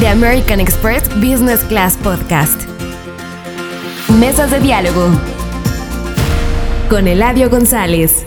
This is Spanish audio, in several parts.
The American Express Business Class Podcast. Mesas de diálogo con Eladio González.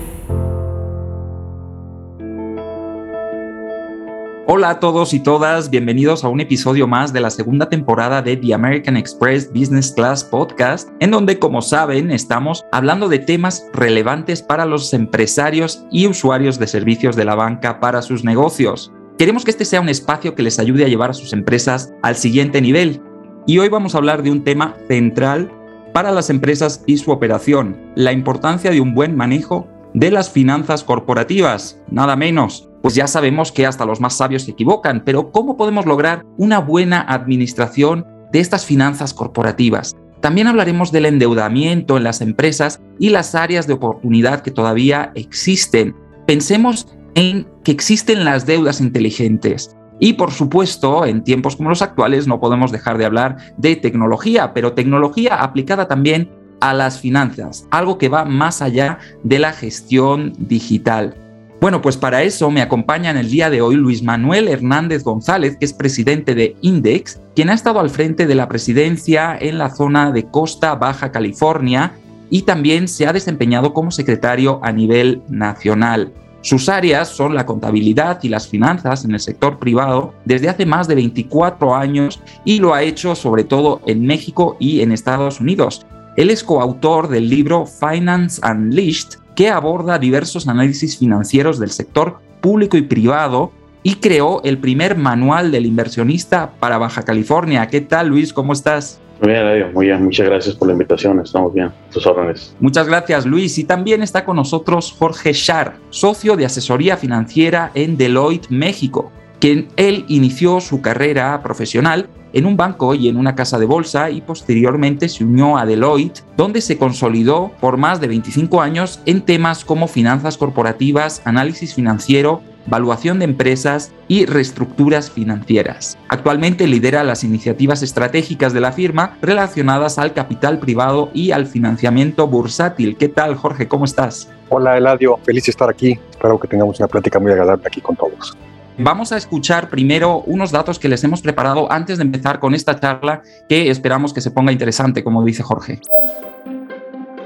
Hola a todos y todas, bienvenidos a un episodio más de la segunda temporada de The American Express Business Class Podcast, en donde, como saben, estamos hablando de temas relevantes para los empresarios y usuarios de servicios de la banca para sus negocios. Queremos que este sea un espacio que les ayude a llevar a sus empresas al siguiente nivel. Y hoy vamos a hablar de un tema central para las empresas y su operación, la importancia de un buen manejo de las finanzas corporativas, nada menos. Pues ya sabemos que hasta los más sabios se equivocan, pero ¿cómo podemos lograr una buena administración de estas finanzas corporativas? También hablaremos del endeudamiento en las empresas y las áreas de oportunidad que todavía existen. Pensemos en que existen las deudas inteligentes. Y por supuesto, en tiempos como los actuales no podemos dejar de hablar de tecnología, pero tecnología aplicada también a las finanzas, algo que va más allá de la gestión digital. Bueno, pues para eso me acompaña en el día de hoy Luis Manuel Hernández González, que es presidente de Index, quien ha estado al frente de la presidencia en la zona de Costa Baja California y también se ha desempeñado como secretario a nivel nacional. Sus áreas son la contabilidad y las finanzas en el sector privado desde hace más de 24 años y lo ha hecho sobre todo en México y en Estados Unidos. Él es coautor del libro Finance Unleashed, que aborda diversos análisis financieros del sector público y privado y creó el primer manual del inversionista para Baja California. ¿Qué tal, Luis? ¿Cómo estás? Muy bien, muy bien. Muchas gracias por la invitación. Estamos bien. Tus órdenes. Muchas gracias, Luis. Y también está con nosotros Jorge Schar, socio de asesoría financiera en Deloitte, México, quien él inició su carrera profesional en un banco y en una casa de bolsa y posteriormente se unió a Deloitte, donde se consolidó por más de 25 años en temas como finanzas corporativas, análisis financiero, valuación de empresas y reestructuras financieras. Actualmente lidera las iniciativas estratégicas de la firma relacionadas al capital privado y al financiamiento bursátil. ¿Qué tal, Jorge? ¿Cómo estás? Hola, Eladio. Feliz de estar aquí. Espero que tengamos una plática muy agradable aquí con todos. Vamos a escuchar primero unos datos que les hemos preparado antes de empezar con esta charla que esperamos que se ponga interesante, como dice Jorge.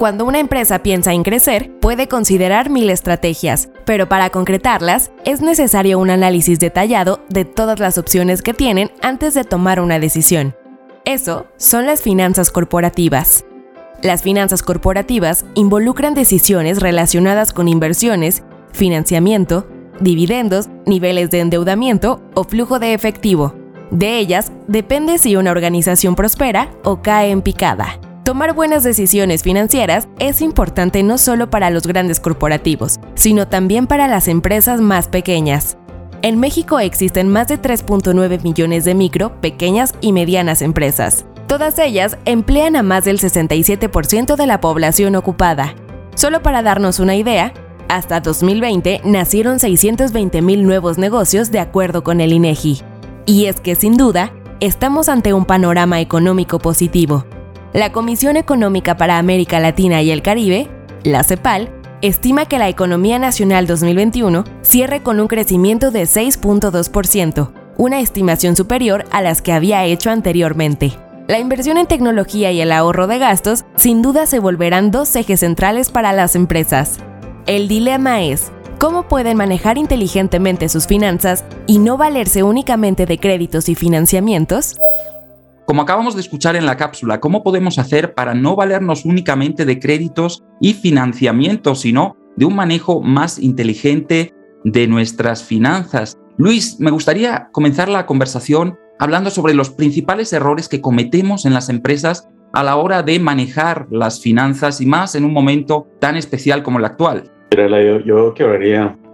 Cuando una empresa piensa en crecer, puede considerar mil estrategias, pero para concretarlas es necesario un análisis detallado de todas las opciones que tienen antes de tomar una decisión. Eso son las finanzas corporativas. Las finanzas corporativas involucran decisiones relacionadas con inversiones, financiamiento, dividendos, niveles de endeudamiento o flujo de efectivo. De ellas depende si una organización prospera o cae en picada. Tomar buenas decisiones financieras es importante no solo para los grandes corporativos, sino también para las empresas más pequeñas. En México existen más de 3.9 millones de micro, pequeñas y medianas empresas. Todas ellas emplean a más del 67% de la población ocupada. Solo para darnos una idea, hasta 2020 nacieron 620.000 nuevos negocios de acuerdo con el INEGI. Y es que sin duda, estamos ante un panorama económico positivo. La Comisión Económica para América Latina y el Caribe, la CEPAL, estima que la economía nacional 2021 cierre con un crecimiento de 6.2%, una estimación superior a las que había hecho anteriormente. La inversión en tecnología y el ahorro de gastos sin duda se volverán dos ejes centrales para las empresas. El dilema es, ¿cómo pueden manejar inteligentemente sus finanzas y no valerse únicamente de créditos y financiamientos? Como acabamos de escuchar en la cápsula, ¿cómo podemos hacer para no valernos únicamente de créditos y financiamientos, sino de un manejo más inteligente de nuestras finanzas? Luis, me gustaría comenzar la conversación hablando sobre los principales errores que cometemos en las empresas a la hora de manejar las finanzas y más en un momento tan especial como el actual. Yo, yo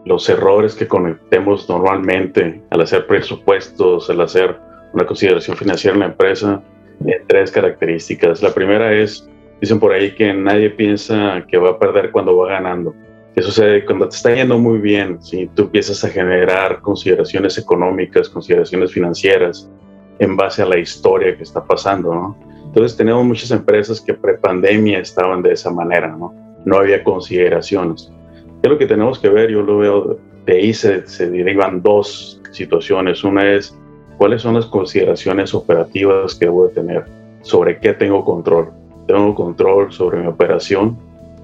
los errores que cometemos normalmente al hacer presupuestos, al hacer una consideración financiera en la empresa, en tres características. La primera es, dicen por ahí que nadie piensa que va a perder cuando va ganando. Eso sucede cuando te está yendo muy bien, si tú empiezas a generar consideraciones económicas, consideraciones financieras en base a la historia que está pasando, ¿no? Entonces tenemos muchas empresas que pre-pandemia estaban de esa manera, ¿no? No había consideraciones. ¿Qué es lo que tenemos que ver? Yo lo veo, de ahí se, derivan dos situaciones. Una es ¿Cuáles son las consideraciones operativas que debo de tener? ¿Sobre qué tengo control? Tengo control sobre mi operación,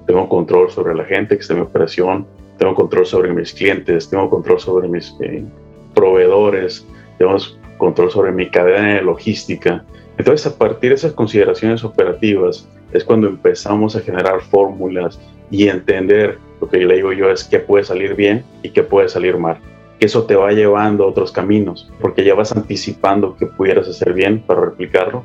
tengo control sobre la gente que está en mi operación, tengo control sobre mis clientes, tengo control sobre mis eh, proveedores, tengo control sobre mi cadena de logística. Entonces, a partir de esas consideraciones operativas es cuando empezamos a generar fórmulas y entender lo que le digo yo es qué puede salir bien y qué puede salir mal. Que eso te va llevando a otros caminos, porque ya vas anticipando que pudieras hacer bien para replicarlo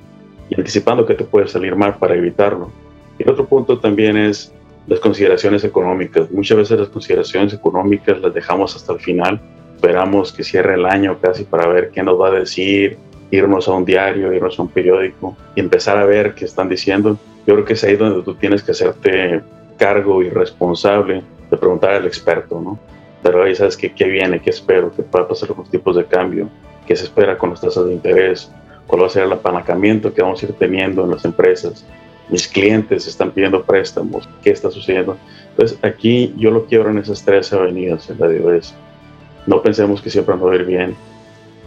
y anticipando que te puede salir mal para evitarlo. Y el otro punto también es las consideraciones económicas. Muchas veces las consideraciones económicas las dejamos hasta el final. Esperamos que cierre el año casi para ver qué nos va a decir, irnos a un diario, irnos a un periódico y empezar a ver qué están diciendo. Yo creo que es ahí donde tú tienes que hacerte cargo y responsable de preguntar al experto, ¿no? Pero ahí sabes que, qué viene, qué espero, qué puede pasar con los tipos de cambio, qué se espera con las tasas de interés, cuál va a ser el apalancamiento que vamos a ir teniendo en las empresas, mis clientes están pidiendo préstamos, qué está sucediendo. Entonces aquí yo lo quiero en esas tres avenidas, en la es, no pensemos que siempre nos va a ir bien,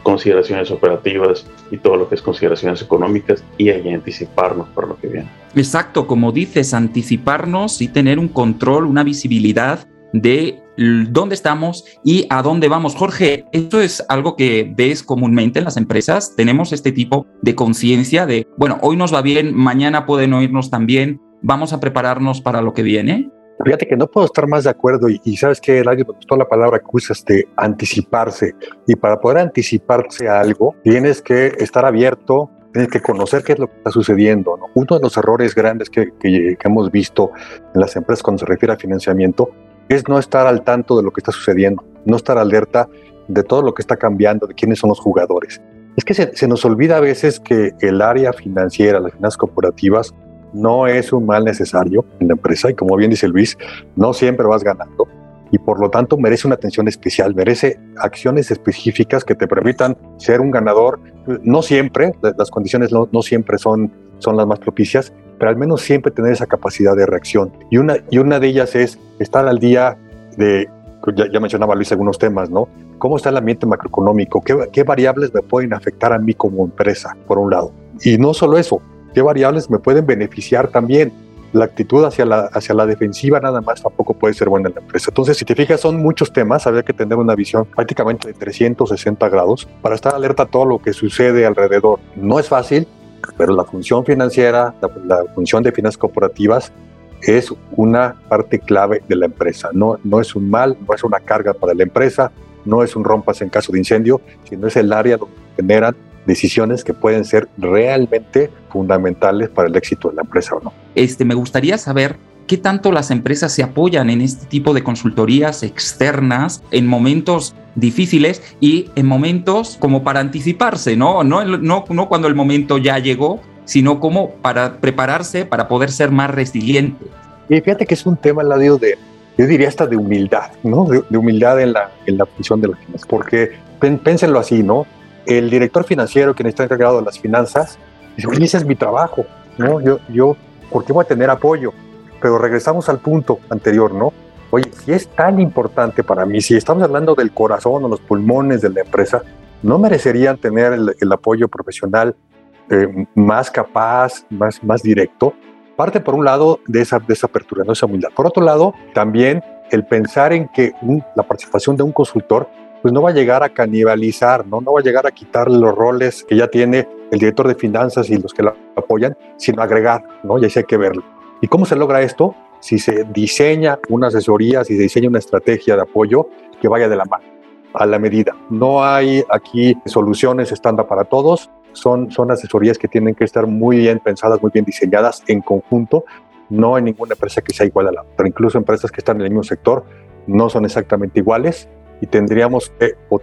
consideraciones operativas y todo lo que es consideraciones económicas y ahí anticiparnos para lo que viene. Exacto, como dices, anticiparnos y tener un control, una visibilidad de dónde estamos y a dónde vamos. Jorge, esto es algo que ves comúnmente en las empresas. Tenemos este tipo de conciencia de, bueno, hoy nos va bien, mañana pueden oírnos también, vamos a prepararnos para lo que viene. Fíjate que no puedo estar más de acuerdo y, sabes que el año me gustó la palabra que usas de anticiparse y para poder anticiparse a algo tienes que estar abierto, tienes que conocer qué es lo que está sucediendo. Uno de los errores grandes que, que, hemos visto en las empresas cuando se refiere a financiamiento es no estar al tanto de lo que está sucediendo, no estar alerta de todo lo que está cambiando, de quiénes son los jugadores. Es que se, nos olvida a veces que el área financiera, las finanzas corporativas, no es un mal necesario en la empresa y como bien dice Luis, no siempre vas ganando y por lo tanto merece una atención especial, merece acciones específicas que te permitan ser un ganador. No siempre, las condiciones no, no siempre son, son las más propicias, pero al menos siempre tener esa capacidad de reacción. Y una, y una de ellas es estar al día de, ya, mencionaba Luis algunos temas, ¿no? ¿Cómo está el ambiente macroeconómico? ¿Qué, ¿Qué variables me pueden afectar a mí como empresa, por un lado? Y no solo eso, ¿qué variables me pueden beneficiar también? la actitud hacia la, hacia la defensiva nada más tampoco puede ser buena en la empresa. Entonces, si te fijas, son muchos temas, había que tener una visión prácticamente de 360 grados para estar alerta a todo lo que sucede alrededor. No es fácil, pero la función financiera, la, función de finanzas corporativas es una parte clave de la empresa. No, no es un mal, no es una carga para la empresa, no es un rompas en caso de incendio, sino es el área donde generan decisiones que pueden ser realmente fundamentales para el éxito de la empresa o no. Este, me gustaría saber qué tanto las empresas se apoyan en este tipo de consultorías externas en momentos difíciles y en momentos como para anticiparse, ¿no? No, no, no cuando el momento ya llegó, sino como para prepararse para poder ser más resiliente. Y fíjate que es un tema, Ladio, de, yo diría hasta de humildad, ¿no? De, humildad en la, en la función de las finanzas, porque pénsenlo así, ¿no? El director financiero, quien está encargado de las finanzas, dice, oye, ese es mi trabajo, ¿no? Yo, yo, ¿por qué voy a tener apoyo? Pero regresamos al punto anterior, ¿no? Oye, si es tan importante para mí, si estamos hablando del corazón o los pulmones de la empresa, ¿no merecerían tener el, apoyo profesional eh, más capaz, más, más directo? Parte por un lado de esa, de esa apertura, no esa humildad. Por otro lado, también el pensar en que la participación de un consultor pues no va a llegar a canibalizar, ¿no? no va a llegar a quitar los roles que ya tiene el director de finanzas y los que lo apoyan, sino agregar, ¿no? Y así hay que verlo. ¿Y cómo se logra esto? si se diseña una asesoría, si se diseña una estrategia de apoyo que vaya de la mano, a la medida. No hay aquí soluciones estándar para todos, son, son asesorías que tienen que estar muy bien pensadas, muy bien diseñadas en conjunto. No hay ninguna empresa que sea igual a la otra, incluso empresas que están en el mismo sector no son exactamente iguales y tendríamos que, o,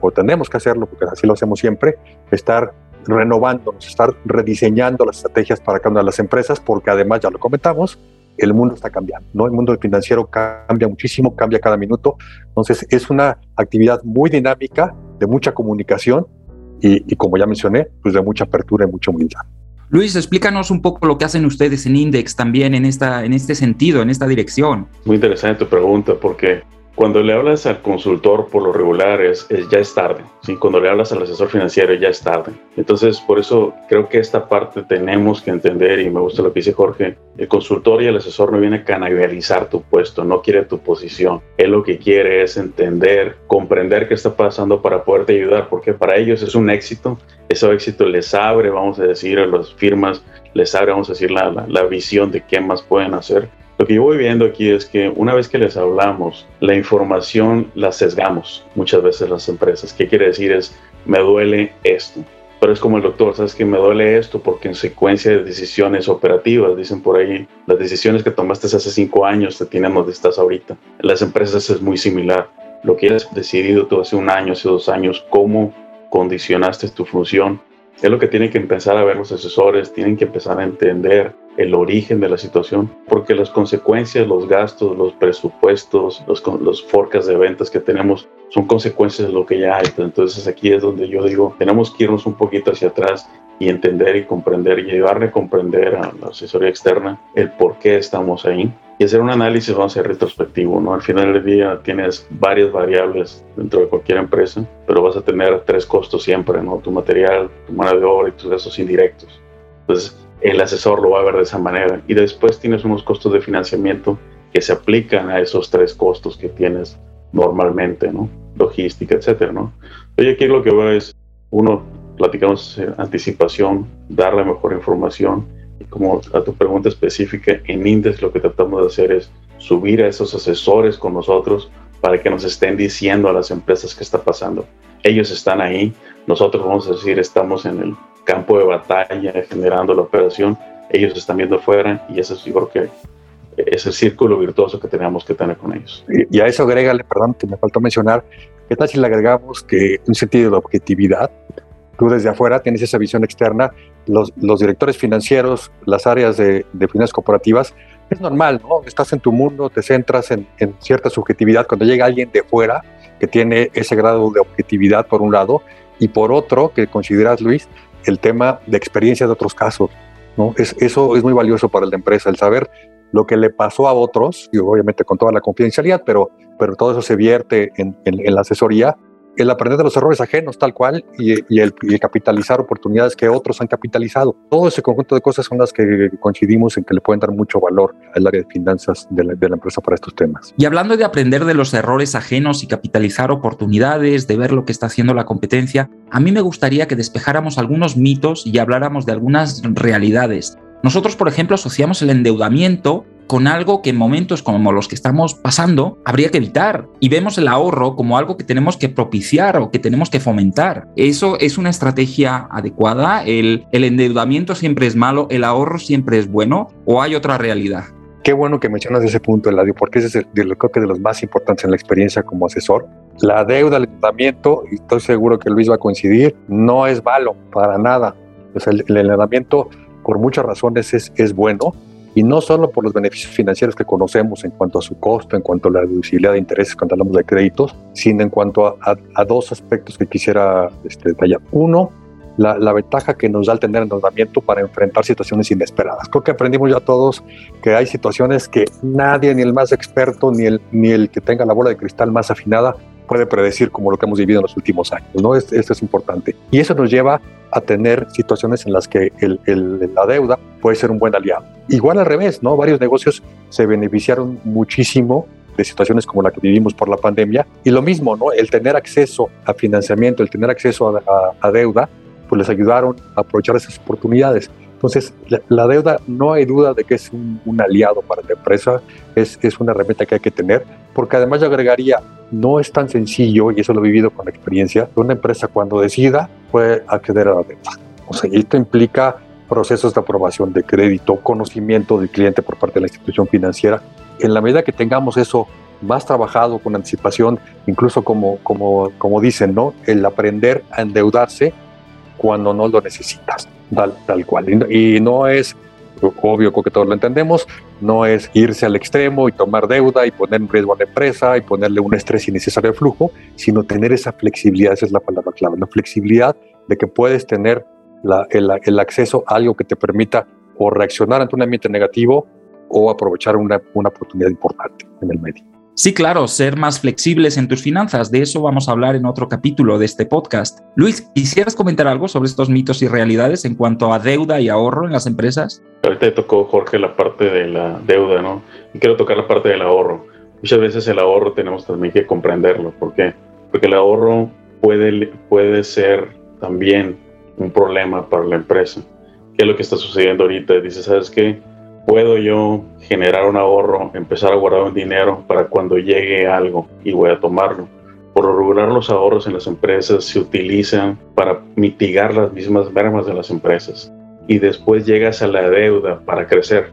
o tenemos que hacerlo, porque así lo hacemos siempre, estar renovándonos, estar rediseñando las estrategias para cada una de las empresas, porque además, ya lo comentamos, el mundo está cambiando, ¿no? El mundo financiero cambia muchísimo, cambia cada minuto. Entonces, es una actividad muy dinámica, de mucha comunicación y, como ya mencioné, pues de mucha apertura y mucha humildad. Luis, explícanos un poco lo que hacen ustedes en Index también en, esta, en este sentido, en esta dirección. Muy interesante tu pregunta porque cuando le hablas al consultor por lo regular es, ya es tarde, ¿sí? cuando le hablas al asesor financiero ya es tarde. Entonces, por eso creo que esta parte tenemos que entender, y me gusta lo que dice Jorge, el consultor y el asesor no viene a canalizar tu puesto, no quiere tu posición. Él lo que quiere es entender, comprender qué está pasando para poderte ayudar, porque para ellos es un éxito. Ese éxito les abre, vamos a decir, a las firmas, les abre, vamos a decir, la, la, la visión de qué más pueden hacer lo que yo voy viendo aquí es que una vez que les hablamos, la información la sesgamos muchas veces las empresas. ¿Qué quiere decir? Es, me duele esto. Pero es como el doctor, sabes que me duele esto porque en secuencia de decisiones operativas, dicen por ahí, las decisiones que tomaste hace cinco años te tienen donde estás ahorita. Las empresas es muy similar. Lo que has decidido tú hace un año, hace dos años, cómo condicionaste tu función, es lo que tienen que empezar a ver los asesores, tienen que empezar a entender el origen de la situación, porque las consecuencias, los gastos, los presupuestos, los, los forecasts de ventas que tenemos son consecuencias de lo que ya hay. Entonces aquí es donde yo digo, tenemos que irnos un poquito hacia atrás y entender y comprender y ayudarle a comprender a la asesoría externa el por qué estamos ahí y hacer un análisis, vamos a ser retrospectivo, ¿no? Al final del día tienes varias variables dentro de cualquier empresa, pero vas a tener tres costos siempre, ¿no? Tu material, tu mano de obra y tus gastos indirectos. Entonces, el asesor lo va a ver de esa manera. Y después tienes unos costos de financiamiento que se aplican a esos tres costos que tienes normalmente, ¿no? Logística, etcétera, ¿no? Oye, aquí lo que veo es, uno, platicamos anticipación, darle mejor información. Como a tu pregunta específica, en Indes lo que tratamos de hacer es subir a esos asesores con nosotros para que nos estén diciendo a las empresas qué está pasando. Ellos están ahí, nosotros vamos a decir, estamos en el campo de batalla generando la operación, ellos están viendo afuera y eso yo creo que es el círculo virtuoso que tenemos que tener con ellos. Y, a eso agrégale, perdón, que me faltó mencionar, ¿qué tal si le agregamos que un sentido de objetividad? Tú desde afuera tienes esa visión externa, los, directores financieros, las áreas de, finanzas corporativas, es normal, ¿no? Estás en tu mundo, te centras en, cierta subjetividad. Cuando llega alguien de fuera que tiene ese grado de objetividad por un lado, y por otro, que consideras, Luis, el tema de experiencia de otros casos. ¿no? Es, eso es muy valioso para la empresa, el saber lo que le pasó a otros, y obviamente con toda la confidencialidad, pero, pero todo eso se vierte en la asesoría el aprender de los errores ajenos tal cual y, el, capitalizar oportunidades que otros han capitalizado. Todo ese conjunto de cosas son las que coincidimos en que le pueden dar mucho valor al área de finanzas de la, empresa para estos temas. Y hablando de aprender de los errores ajenos y capitalizar oportunidades, de ver lo que está haciendo la competencia, a mí me gustaría que despejáramos algunos mitos y habláramos de algunas realidades. Nosotros, por ejemplo, asociamos el endeudamiento con algo que en momentos como los que estamos pasando habría que evitar y vemos el ahorro como algo que tenemos que propiciar o que tenemos que fomentar. ¿Eso es una estrategia adecuada? ¿El, endeudamiento siempre es malo? ¿El ahorro siempre es bueno? ¿O hay otra realidad? Qué bueno que mencionas ese punto, Eladio, porque ese es el, creo que de los más importantes en la experiencia como asesor. La deuda, el endeudamiento, y estoy seguro que Luis va a coincidir, no es malo para nada. O sea, el, endeudamiento, por muchas razones, es, es bueno, y no solo por los beneficios financieros que conocemos en cuanto a su costo, en cuanto a la deducibilidad de intereses cuando hablamos de créditos, sino en cuanto a, dos aspectos que quisiera este, detallar. Uno, la, la, ventaja que nos da el tener endeudamiento para enfrentar situaciones inesperadas. Creo que aprendimos ya todos que hay situaciones que nadie, ni el más experto, ni el, ni el que tenga la bola de cristal más afinada, puede predecir como lo que hemos vivido en los últimos años. ¿no? Esto es importante. Y eso nos lleva a tener situaciones en las que la deuda puede ser un buen aliado. Igual al revés, ¿no? Varios negocios se beneficiaron muchísimo de situaciones como la que vivimos por la pandemia. Y lo mismo, ¿no? El tener acceso a financiamiento, el tener acceso a, a, deuda, pues les ayudaron a aprovechar esas oportunidades. Entonces, la, deuda no hay duda de que es un, aliado para la empresa, es, es una herramienta que hay que tener, porque además yo agregaría, no es tan sencillo, y eso lo he vivido con experiencia, una empresa cuando decida puede acceder a la deuda. O sea, esto implica procesos de aprobación de crédito, conocimiento del cliente por parte de la institución financiera. En la medida que tengamos eso más trabajado con anticipación, incluso como, como, como dicen, ¿no? El aprender a endeudarse cuando no lo necesitas, tal, cual. Y no es obvio que todos lo entendemos, no es irse al extremo y tomar deuda y poner en riesgo a la empresa y ponerle un estrés innecesario al flujo, sino tener esa flexibilidad, esa es la palabra clave, la flexibilidad de que puedes tener el, el, acceso a algo que te permita o reaccionar ante un ambiente negativo o aprovechar una, una oportunidad importante en el medio. Sí, claro, ser más flexibles en tus finanzas. De eso vamos a hablar en otro capítulo de este podcast. Luis, ¿quisieras comentar algo sobre estos mitos y realidades en cuanto a deuda y ahorro en las empresas? Ahorita tocó, Jorge, la parte de la deuda, ¿no? Y quiero tocar la parte del ahorro. Muchas veces el ahorro tenemos también que comprenderlo. ¿Por qué? Porque el ahorro puede, puede ser también un problema para la empresa. ¿Qué es lo que está sucediendo ahorita? Dice, ¿sabes qué? Puedo yo generar un ahorro, empezar a guardar un dinero para cuando llegue algo y voy a tomarlo. Por lo regular los ahorros en las empresas se utilizan para mitigar las mismas mermas de las empresas y después llegas a la deuda para crecer.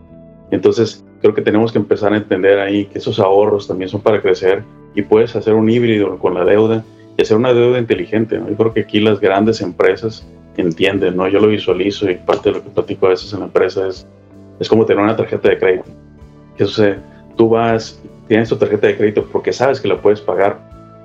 Entonces creo que tenemos que empezar a entender ahí que esos ahorros también son para crecer y puedes hacer un híbrido con la deuda y hacer una deuda inteligente. ¿no? Yo creo que aquí las grandes empresas entienden, ¿no? Yo lo visualizo y parte de lo que platico a veces en la empresa es es como tener una tarjeta de crédito. ¿Qué? Tú vas, tienes tu tarjeta de crédito porque sabes que la puedes pagar,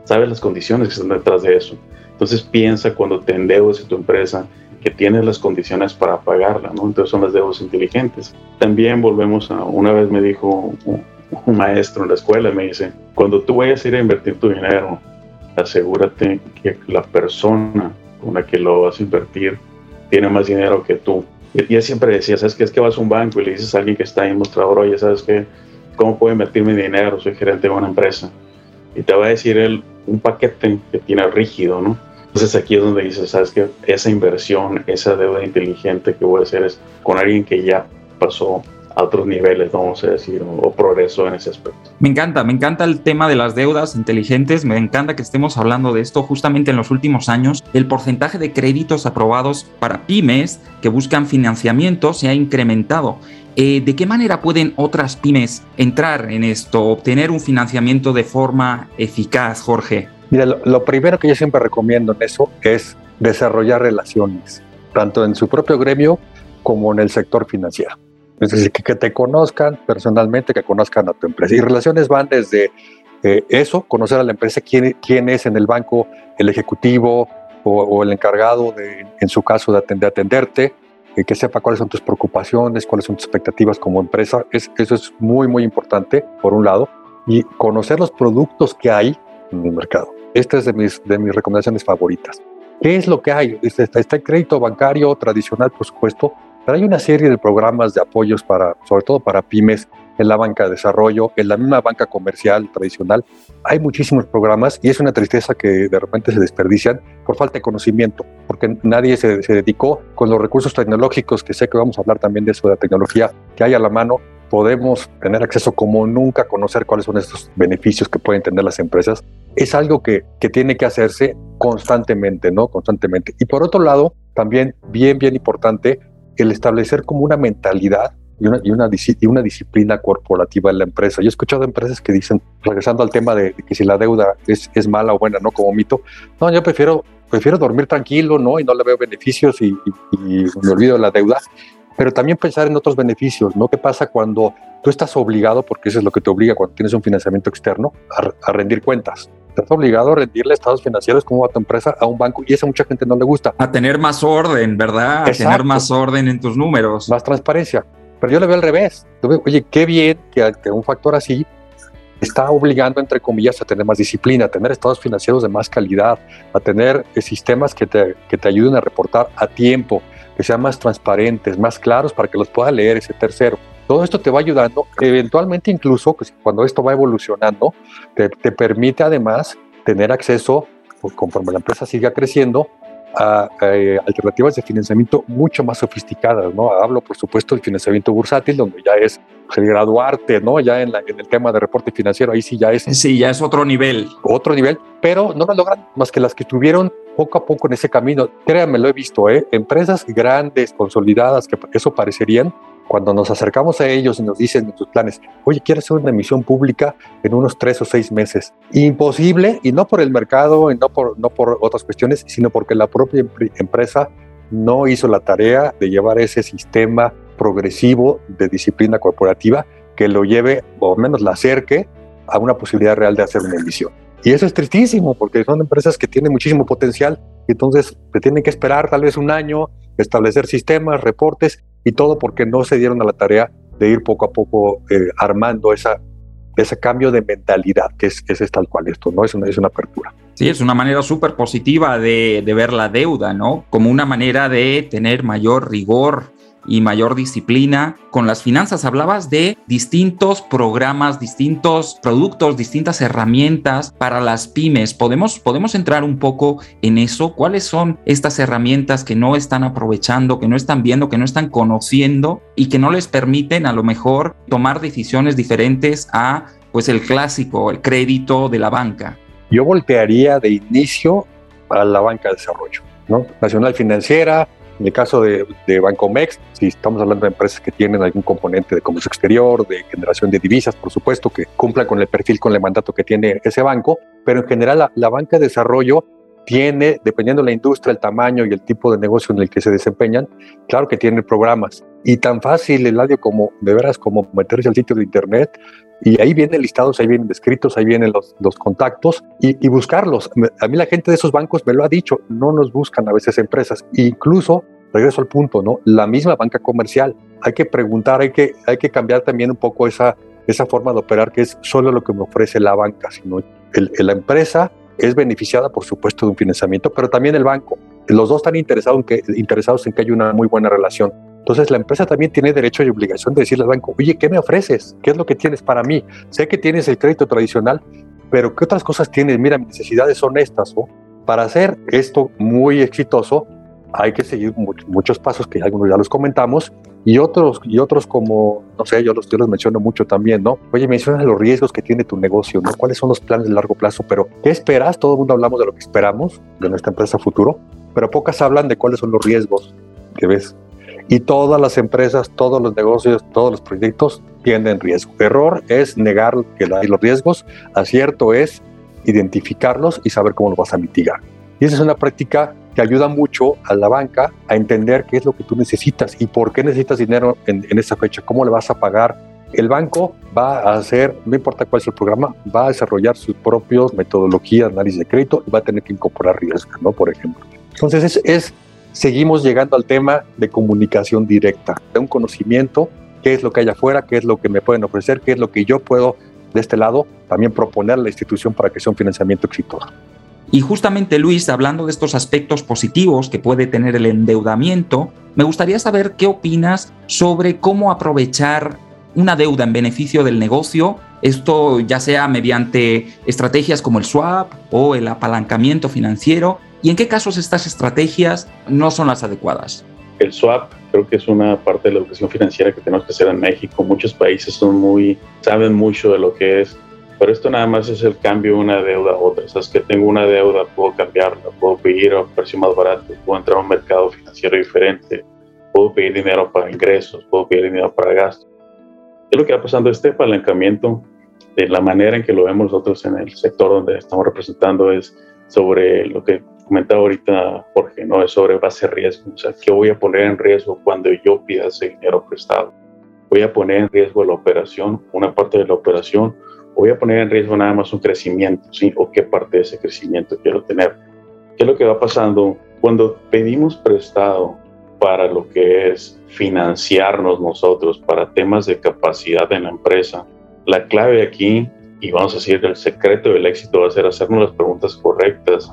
sabes las condiciones que están detrás de eso. Entonces piensa cuando te endeudes en tu empresa que tienes las condiciones para pagarla, ¿no? Entonces son las deudas inteligentes. También volvemos a, una vez me dijo un, un maestro en la escuela, me dice, cuando tú vayas a ir a invertir tu dinero, asegúrate que la persona con la que lo vas a invertir tiene más dinero que tú y él siempre decía, ¿sabes qué? Es que vas a un banco y le dices a alguien que está ahí mostrador, oye, ¿sabes qué? ¿Cómo puedo invertir mi dinero? Soy gerente de una empresa. Y te va a decir él un paquete que tiene rígido, ¿no? Entonces aquí es donde dices, ¿sabes qué? Esa inversión, esa deuda inteligente que voy a hacer es con alguien que ya pasó a otros niveles, vamos a decir, o, progreso en ese aspecto. Me encanta, me encanta el tema de las deudas inteligentes, me encanta que estemos hablando de esto justamente en los últimos años. El porcentaje de créditos aprobados para pymes que buscan financiamiento se ha incrementado. Eh, ¿De qué manera pueden otras pymes entrar en esto, obtener un financiamiento de forma eficaz, Jorge? Mira, lo, lo primero que yo siempre recomiendo en eso es desarrollar relaciones, tanto en su propio gremio como en el sector financiero. Es decir, que, te conozcan personalmente, que conozcan a tu empresa. Y relaciones van desde eh, eso, conocer a la empresa, quién, quién es en el banco el ejecutivo o, el encargado, de, en su caso, de, atender, atenderte, eh, que sepa cuáles son tus preocupaciones, cuáles son tus expectativas como empresa. Es, eso es muy, muy importante, por un lado. Y conocer los productos que hay en el mercado. Esta es de mis, de mis recomendaciones favoritas. ¿Qué es lo que hay? Está, está el crédito bancario tradicional, por supuesto, pero hay una serie de programas de apoyos para, sobre todo para pymes, en la banca de desarrollo, en la misma banca comercial tradicional. Hay muchísimos programas y es una tristeza que de repente se desperdician por falta de conocimiento, porque nadie se, se dedicó con los recursos tecnológicos, que sé que vamos a hablar también de eso, de la tecnología que hay a la mano, podemos tener acceso como nunca conocer cuáles son estos beneficios que pueden tener las empresas. Es algo que, que tiene que hacerse constantemente, ¿no? Constantemente. Y por otro lado, también bien, bien importante, el establecer como una mentalidad y una, y una, y una disciplina corporativa en la empresa. Yo he escuchado empresas que dicen, regresando al tema de, que si la deuda es, es, mala o buena, ¿no? Como mito, no, yo prefiero, prefiero dormir tranquilo, ¿no? Y no le veo beneficios y, me olvido de la deuda. Pero también pensar en otros beneficios, ¿no? ¿Qué pasa cuando tú estás obligado, porque eso es lo que te obliga cuando tienes un financiamiento externo, a rendir cuentas? Estás obligado a rendirle estados financieros como a tu empresa a un banco y eso a mucha gente no le gusta. A tener más orden, ¿verdad? A tener más orden en tus números. Más transparencia. Pero yo le veo al revés. Yo veo, oye, qué bien que, que un factor así está obligando, entre comillas, a tener más disciplina, a tener estados financieros de más calidad, a tener eh, sistemas que te, que te ayuden a reportar a tiempo, que sean más transparentes, más claros para que los pueda leer ese tercero. Todo esto te va ayudando, eventualmente incluso pues, cuando esto va evolucionando, te, te permite además tener acceso, pues, conforme la empresa siga creciendo, a, a, alternativas de financiamiento mucho más sofisticadas, ¿no? Hablo, por supuesto, del financiamiento bursátil, donde ya es el graduarte, ¿no? Ya en, la, en, el tema de reporte financiero, ahí sí ya es... Sí, ya es otro nivel. Otro nivel, pero no lo logran más que las que tuvieron poco a poco en ese camino. Créanme, lo he visto, ¿eh? Empresas grandes, consolidadas, que eso parecerían, cuando nos acercamos a ellos y nos dicen en sus planes, oye, quiero hacer una emisión pública en unos tres o seis meses. Imposible, y no por el mercado, y no por, no por otras cuestiones, sino porque la propia empresa no hizo la tarea de llevar ese sistema progresivo de disciplina corporativa que lo lleve, o menos la acerque, a una posibilidad real de hacer una emisión. Y eso es tristísimo, porque son empresas que tienen muchísimo potencial, y entonces se tienen que esperar tal vez un año, establecer sistemas, reportes, y todo porque no se dieron a la tarea de ir poco a poco eh, armando esa, ese cambio de mentalidad, que es, tal cual esto, ¿no? Es una, es una apertura. Sí, es una manera súper positiva de, ver la deuda, ¿no? Como una manera de tener mayor rigor y mayor disciplina con las finanzas. Hablabas de distintos programas, distintos productos, distintas herramientas para las pymes. ¿Podemos, podemos entrar un poco en eso? ¿Cuáles son estas herramientas que no están aprovechando, que no están viendo, que no están conociendo y que no les permiten a lo mejor tomar decisiones diferentes a pues el clásico, el crédito de la banca? Yo voltearía de inicio a la banca de desarrollo, ¿no? Nacional Financiera, en el caso de, de Bancomex, si estamos hablando de empresas que tienen algún componente de comercio exterior, de generación de divisas, por supuesto, que cumplan con el perfil, con el mandato que tiene ese banco, pero en general la, la banca de desarrollo tiene, dependiendo de la industria, el tamaño y el tipo de negocio en el que se desempeñan, claro que tiene programas. Y tan fácil, Eladio, como de veras, como meterse al sitio de internet y ahí vienen listados, ahí vienen descritos, ahí vienen los, los contactos y, y, buscarlos. A mí la gente de esos bancos me lo ha dicho, no nos buscan a veces empresas. Incluso, regreso al punto, ¿no? La misma banca comercial. Hay que preguntar, hay que, hay que cambiar también un poco esa, esa forma de operar que es solo lo que me ofrece la banca, sino el, la empresa es beneficiada, por supuesto, de un financiamiento, pero también el banco. Los dos están interesados en que, interesados en que haya una muy buena relación. Entonces la empresa también tiene derecho y obligación de decirle al banco, oye, ¿qué me ofreces? ¿Qué es lo que tienes para mí? Sé que tienes el crédito tradicional, pero ¿qué otras cosas tienes? Mira, mis necesidades son estas. Para hacer esto muy exitoso, hay que seguir muchos pasos que algunos ya los comentamos y otros, y otros como, no sé, yo los, yo los menciono mucho también, ¿no? Oye, menciona los riesgos que tiene tu negocio, ¿no? ¿Cuáles son los planes de largo plazo? Pero, ¿qué esperas? Todo el mundo hablamos de lo que esperamos de nuestra empresa futuro, pero pocas hablan de cuáles son los riesgos que ves. Y todas las empresas, todos los negocios, todos los proyectos tienen riesgo. Error es negar que hay los riesgos, acierto es identificarlos y saber cómo los vas a mitigar. Y esa es una práctica que ayuda mucho a la banca a entender qué es lo que tú necesitas y por qué necesitas dinero en, en esa fecha, cómo le vas a pagar. El banco va a hacer, no importa cuál es el programa, va a desarrollar sus propios metodologías, análisis de crédito y va a tener que incorporar riesgo, ¿no? Por ejemplo. Entonces es, es seguimos llegando al tema de comunicación directa, de un conocimiento, qué es lo que hay afuera, qué es lo que me pueden ofrecer, qué es lo que yo puedo de este lado también proponer a la institución para que sea un financiamiento exitoso. Y justamente Luis, hablando de estos aspectos positivos que puede tener el endeudamiento, me gustaría saber qué opinas sobre cómo aprovechar una deuda en beneficio del negocio, esto ya sea mediante estrategias como el swap o el apalancamiento financiero, y en qué casos estas estrategias no son las adecuadas. El swap creo que es una parte de la educación financiera que tenemos que hacer en México. Muchos países son muy, saben mucho de lo que es pero esto nada más es el cambio de una deuda a otra. O sea, es que tengo una deuda, puedo cambiarla, puedo pedir a un precio más barato, puedo entrar a un mercado financiero diferente, puedo pedir dinero para ingresos, puedo pedir dinero para gastos. ¿Qué es lo que va pasando? Este apalancamiento, de la manera en que lo vemos nosotros en el sector donde estamos representando, es sobre lo que comentaba ahorita Jorge, ¿no? Es sobre base riesgo. O sea, ¿qué voy a poner en riesgo cuando yo pida ese dinero prestado? Voy a poner en riesgo la operación, una parte de la operación, voy a poner en riesgo nada más un crecimiento, ¿sí? O qué parte de ese crecimiento quiero tener. ¿Qué es lo que va pasando? Cuando pedimos prestado para lo que es financiarnos nosotros, para temas de capacidad en la empresa, la clave aquí, y vamos a decir, el secreto del éxito va a ser hacernos las preguntas correctas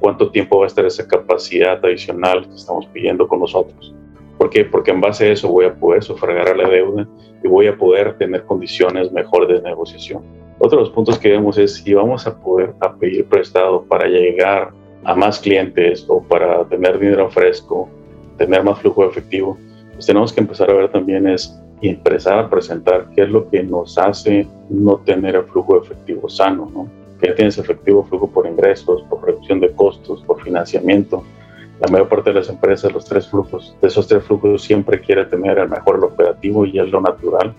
cuánto tiempo va a estar esa capacidad adicional que estamos pidiendo con nosotros. ¿Por qué? Porque en base a eso voy a poder sufragar a la deuda y voy a poder tener condiciones mejores de negociación. Otro de los puntos que vemos es si vamos a poder pedir prestado para llegar a más clientes o para tener dinero fresco, tener más flujo de efectivo, pues tenemos que empezar a ver también es y empezar a presentar qué es lo que nos hace no tener el flujo de efectivo sano, ¿no? Que ya tienes efectivo flujo por ingresos, por reducción de costos, por financiamiento, la mayor parte de las empresas, los tres flujos, de esos tres flujos siempre quiere tener el mejor lo operativo y es lo natural,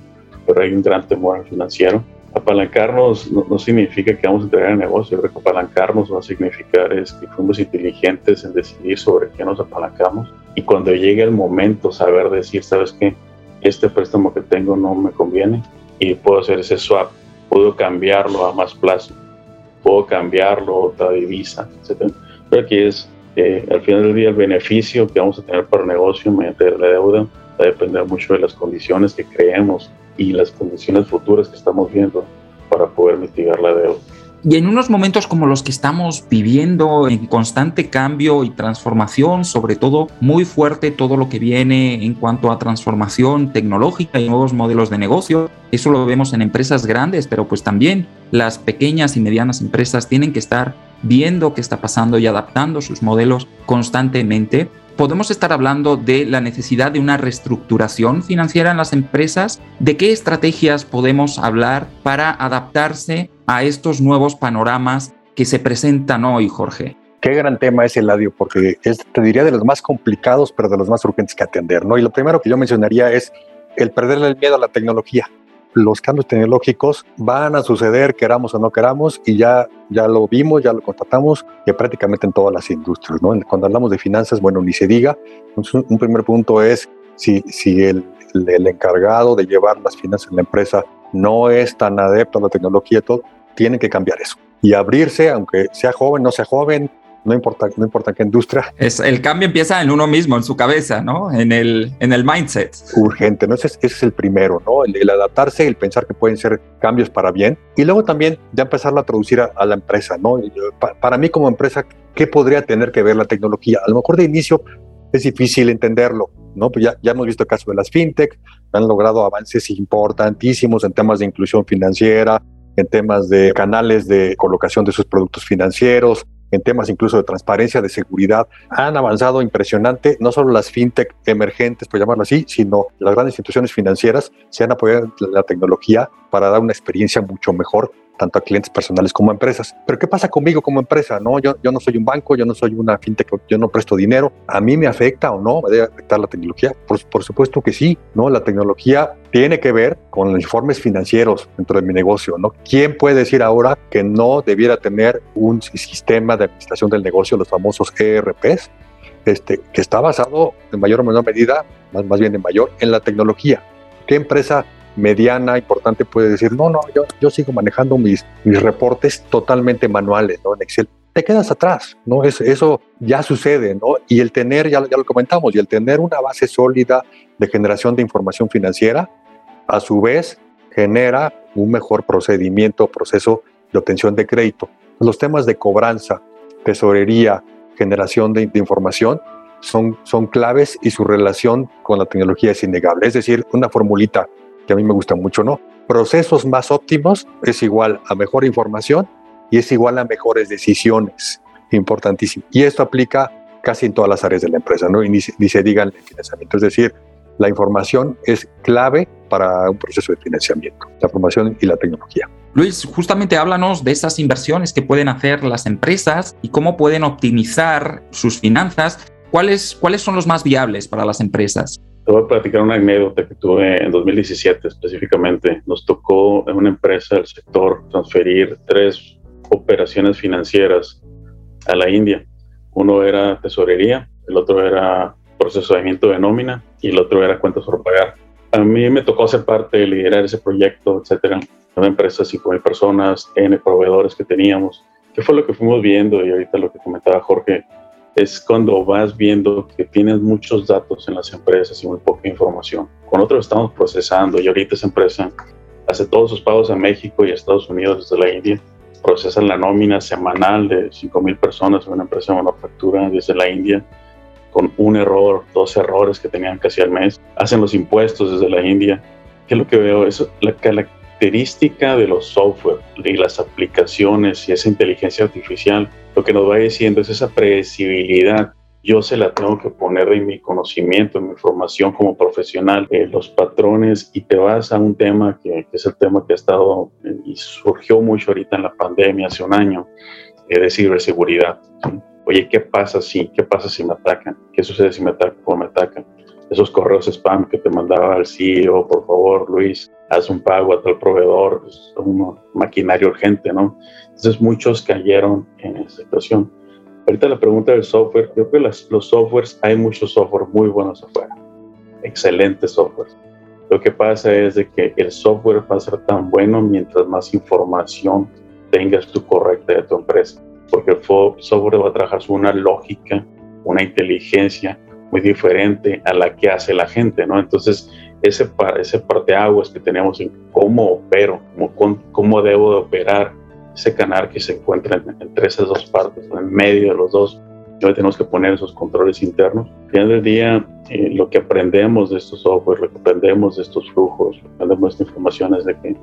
pero hay un gran temor financiero. Apalancarnos no, no significa que vamos a entregar el negocio, creo que apalancarnos va a significar es que fuimos inteligentes en decidir sobre qué nos apalancamos. Y cuando llegue el momento saber decir, ¿sabes qué? Este préstamo que tengo no me conviene y puedo hacer ese swap, puedo cambiarlo a más plazo, puedo cambiarlo otra divisa, etc. Pero aquí es al final del día el beneficio que vamos a tener para el negocio mediante la deuda va a depender mucho de las condiciones que creemos y las condiciones futuras que estamos viendo para poder mitigar la deuda. Y en unos momentos como los que estamos viviendo, en constante cambio y transformación, sobre todo muy fuerte todo lo que viene en cuanto a transformación tecnológica y nuevos modelos de negocio, eso lo vemos en empresas grandes, pero pues también las pequeñas y medianas empresas tienen que estar viendo qué está pasando y adaptando sus modelos constantemente podemos estar hablando de la necesidad de una reestructuración financiera en las empresas, de qué estrategias podemos hablar para adaptarse a estos nuevos panoramas que se presentan hoy, Jorge. Qué gran tema es el audio, porque es, te diría, de los más complicados, pero de los más urgentes que atender, ¿no? Y lo primero que yo mencionaría es el perderle el miedo a la tecnología los cambios tecnológicos van a suceder, queramos o no queramos, y ya, ya lo vimos, ya lo constatamos, que prácticamente en todas las industrias. ¿no? Cuando hablamos de finanzas, bueno, ni se diga. Un primer punto es si, si el, el, encargado de llevar las finanzas en la empresa no es tan adepto a la tecnología, todo, tiene que cambiar eso. Y abrirse, aunque sea joven, no sea joven, no importa, no importa qué industria. Es, el cambio empieza en uno mismo, en su cabeza, ¿no? En el, en el mindset. Urgente, ¿no? Ese es, ese es el primero, ¿no? El, adaptarse, el pensar que pueden ser cambios para bien. Y luego también ya empezarlo a traducir a, la empresa, ¿no? para mí como empresa, ¿qué podría tener que ver la tecnología? A lo mejor de inicio es difícil entenderlo, ¿no? Pues ya, ya hemos visto el caso de las fintech, han logrado avances importantísimos en temas de inclusión financiera, en temas de canales de colocación de sus productos financieros, en temas incluso de transparencia, de seguridad, han avanzado impresionante, no solo las fintech emergentes, por llamarlo así, sino las grandes instituciones financieras se han apoyado en la tecnología para dar una experiencia mucho mejor tanto a clientes personales como a empresas. Pero ¿qué pasa conmigo como empresa? No, yo, yo no soy un banco, yo no soy una fintech, yo no presto dinero. ¿A mí me afecta o no? ¿Me debe afectar la tecnología? Por, por supuesto que sí, ¿no? La tecnología tiene que ver con los informes financieros dentro de mi negocio, ¿no? ¿Quién puede decir ahora que no debiera tener un sistema de administración del negocio, los famosos ERPs, este, que está basado en mayor o menor medida, más, más bien en mayor, en la tecnología? ¿Qué empresa mediana, importante, puede decir, no, no, yo, yo sigo manejando mis, mis reportes totalmente manuales, ¿no? En Excel. Te quedas atrás, ¿no? Es, eso ya sucede, ¿no? Y el tener, ya, ya lo comentamos, y el tener una base sólida de generación de información financiera, a su vez, genera un mejor procedimiento, proceso de obtención de crédito. Los temas de cobranza, tesorería, generación de, de información, son, son claves y su relación con la tecnología es innegable. Es decir, una formulita que a mí me gusta mucho, ¿no? Procesos más óptimos es igual a mejor información y es igual a mejores decisiones. Importantísimo. Y esto aplica casi en todas las áreas de la empresa, ¿no? Y ni, se diga el financiamiento. Es decir, la información es clave para un proceso de financiamiento, la información y la tecnología. Luis, justamente háblanos de esas inversiones que pueden hacer las empresas y cómo pueden optimizar sus finanzas. ¿Cuáles, cuáles son los más viables para las empresas? Te voy a platicar una anécdota que tuve en 2017 específicamente. Nos tocó en una empresa del sector transferir tres operaciones financieras a la India. Uno era tesorería, el otro era procesamiento de nómina y el otro era cuentas por pagar. A mí me tocó ser parte de liderar ese proyecto, etcétera. Una empresa, 5.000 personas, N proveedores que teníamos. ¿Qué fue lo que fuimos viendo? Y ahorita lo que comentaba Jorge, es cuando vas viendo que tienes muchos datos en las empresas y muy poca información. Con otros estamos procesando y ahorita esa empresa hace todos sus pagos a México y a Estados Unidos desde la India. Procesan la nómina semanal de 5 mil personas en una empresa de manufactura desde la India con un error, dos errores que tenían casi al mes. Hacen los impuestos desde la India. ¿Qué es lo que veo? Es la, característica de los software y las aplicaciones y esa inteligencia artificial, lo que nos va diciendo es esa predecibilidad. Yo se la tengo que poner en mi conocimiento, en mi formación como profesional, eh, los patrones, y te vas a un tema que, es el tema que ha estado eh, y surgió mucho ahorita en la pandemia hace un año, es de ciberseguridad. Oye, ¿qué pasa si? ¿Qué pasa si me atacan? ¿Qué sucede si me atacan? ¿Cómo me atacan? Esos correos spam que te mandaba el CEO, por favor, Luis, haz un pago a tal proveedor, es una maquinaria urgente, ¿no? Entonces muchos cayeron en esa situación. Ahorita la pregunta del software, yo creo que los softwares, hay muchos software muy buenos afuera, excelentes softwares. Lo que pasa es de que el software va a ser tan bueno mientras más información tengas tú correcta de tu empresa, porque el software va a trabajar una lógica, una inteligencia muy diferente a la que hace la gente, ¿no? Entonces, ese, ese parteaguas que tenemos en cómo opero, cómo, cómo debo de operar ese canal que se encuentra entre esas dos partes, en medio de los dos. Hoy tenemos que poner esos controles internos. Al final del día, eh, lo que aprendemos de estos software, lo que aprendemos de estos flujos, lo que aprendemos de esta información es de que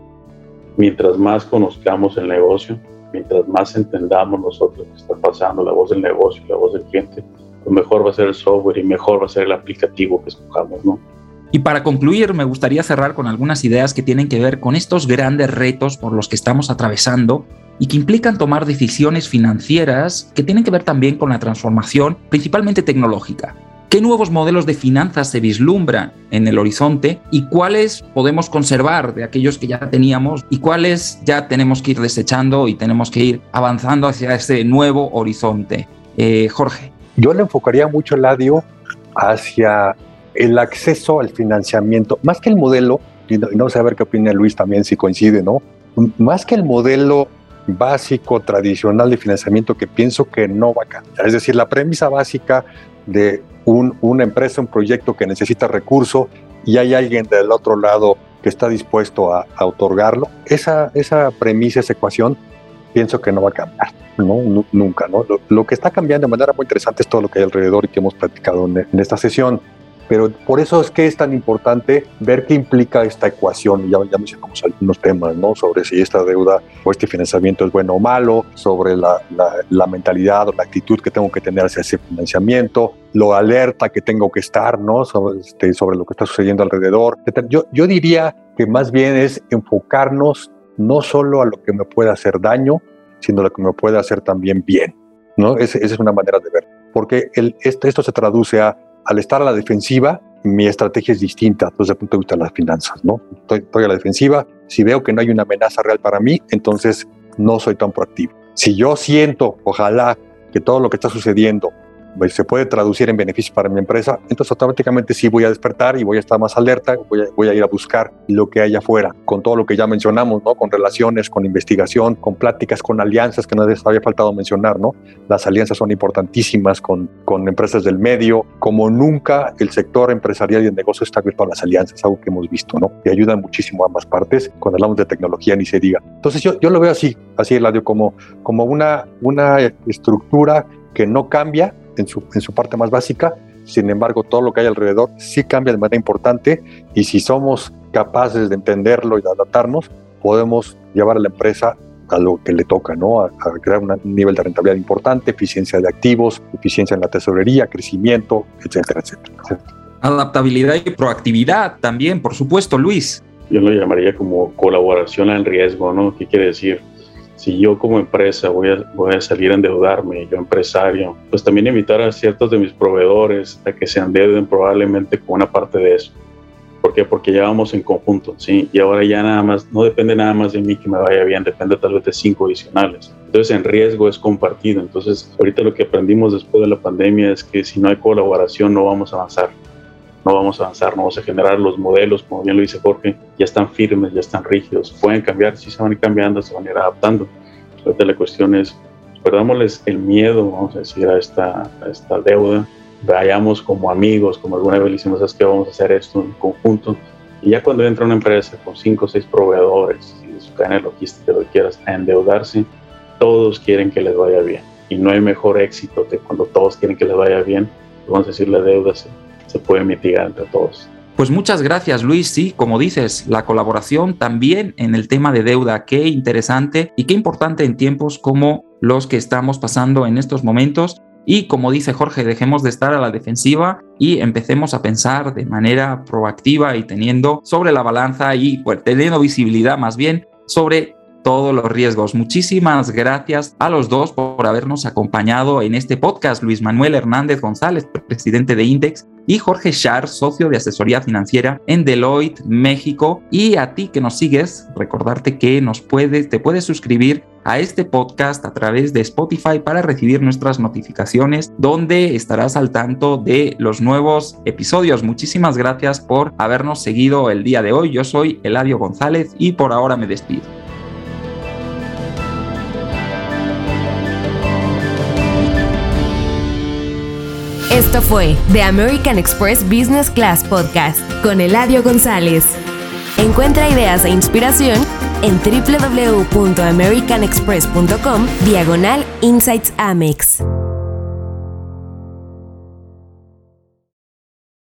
mientras más conozcamos el negocio, mientras más entendamos nosotros qué está pasando, la voz del negocio, la voz del cliente, mejor va a ser el software y mejor va a ser el aplicativo que escojamos, ¿no? Y para concluir, me gustaría cerrar con algunas ideas que tienen que ver con estos grandes retos por los que estamos atravesando y que implican tomar decisiones financieras que tienen que ver también con la transformación, principalmente tecnológica. ¿Qué nuevos modelos de finanzas se vislumbran en el horizonte y cuáles podemos conservar de aquellos que ya teníamos y cuáles ya tenemos que ir desechando y tenemos que ir avanzando hacia ese nuevo horizonte? Eh, Jorge. Yo le enfocaría mucho, el Ladio, hacia el acceso al financiamiento, más que el modelo, y no, sé a ver qué opina Luis también si coincide, ¿no? Más que el modelo básico, tradicional de financiamiento que pienso que no va a cambiar. Es decir, la premisa básica de un, una empresa, un proyecto que necesita recurso y hay alguien del otro lado que está dispuesto a, otorgarlo, esa, esa premisa, esa ecuación, pienso que no va a cambiar, ¿no? nunca, ¿no? Lo, que está cambiando de manera muy interesante es todo lo que hay alrededor y que hemos platicado en esta sesión. Pero por eso es que es tan importante ver qué implica esta ecuación. Ya, ya mencionamos algunos temas, ¿no? Sobre si esta deuda o este financiamiento es bueno o malo, sobre la, la, mentalidad o la actitud que tengo que tener hacia ese financiamiento, lo alerta que tengo que estar, ¿no? Sobre, este, sobre lo que está sucediendo alrededor. Yo, yo diría que más bien es enfocarnos no solo a lo que me puede hacer daño, sino a lo que me puede hacer también bien, ¿no? esa es una manera de ver. Porque el, esto, se traduce a al estar a la defensiva, mi estrategia es distinta desde el punto de vista de las finanzas, ¿no? Estoy, a la defensiva, si veo que no hay una amenaza real para mí, entonces no soy tan proactivo. Si yo siento, ojalá, que todo lo que está sucediendo se puede traducir en beneficios para mi empresa, entonces automáticamente sí voy a despertar y voy a estar más alerta, voy a, voy a ir a buscar lo que hay afuera, con todo lo que ya mencionamos, ¿no? Con relaciones, con investigación, con pláticas, con alianzas que no les había faltado mencionar, ¿no? Las alianzas son importantísimas con, con empresas del medio, como nunca el sector empresarial y el negocio está abierto a las alianzas, algo que hemos visto, ¿no? Y ayudan muchísimo a ambas partes, cuando hablamos de tecnología ni se diga. Entonces yo, yo lo veo así, así Eladio, como, como una, una estructura que no cambia, en su, en su parte más básica, sin embargo, todo lo que hay alrededor sí cambia de manera importante y si somos capaces de entenderlo y de adaptarnos, podemos llevar a la empresa a lo que le toca, ¿no? A, crear un nivel de rentabilidad importante, eficiencia de activos, eficiencia en la tesorería, crecimiento, etcétera, etcétera. Adaptabilidad y proactividad también, por supuesto, Luis. Yo lo llamaría como colaboración al riesgo, ¿no? ¿Qué quiere decir? Si yo como empresa voy a, salir a endeudarme, yo empresario, pues también invitar a ciertos de mis proveedores a que se endeuden probablemente con una parte de eso. ¿Por qué? Porque ya vamos en conjunto, ¿sí? Y ahora ya nada más, no depende nada más de mí que me vaya bien, depende tal vez de cinco adicionales. Entonces, en riesgo es compartido. Entonces, ahorita lo que aprendimos después de la pandemia es que si no hay colaboración no vamos a avanzar no vamos a avanzar, no vamos a generar los modelos, como bien lo dice Jorge, ya están firmes, ya están rígidos, pueden cambiar, si se van a ir cambiando, se van a ir adaptando. Entonces la cuestión es, perdámosles el miedo, vamos a decir, a esta, esta deuda, vayamos como amigos, como alguna vez le hicimos, es que vamos a hacer esto en conjunto. Y ya cuando entra una empresa con cinco o seis proveedores, y su cadena logística, lo que quieras, a endeudarse, todos quieren que les vaya bien. Y no hay mejor éxito que cuando todos quieren que les vaya bien, vamos a decir, la deuda se, se puede mitigar entre todos. Pues muchas gracias Luis, sí, como dices, la colaboración también en el tema de deuda, qué interesante y qué importante en tiempos como los que estamos pasando en estos momentos. Y como dice Jorge, dejemos de estar a la defensiva y empecemos a pensar de manera proactiva y teniendo sobre la balanza y teniendo visibilidad más bien sobre todos los riesgos. Muchísimas gracias a los dos por habernos acompañado en este podcast. Luis Manuel Hernández González, presidente de Index, y Jorge Schar, socio de asesoría financiera en Deloitte, México. Y a ti que nos sigues, recordarte que nos puedes, te puedes suscribir a este podcast a través de Spotify para recibir nuestras notificaciones, donde estarás al tanto de los nuevos episodios. Muchísimas gracias por habernos seguido el día de hoy. Yo soy Eladio González y por ahora me despido. Esto fue The American Express Business Class Podcast con Eladio González. Encuentra ideas e inspiración en www.americanexpress.com diagonal Insights Amex.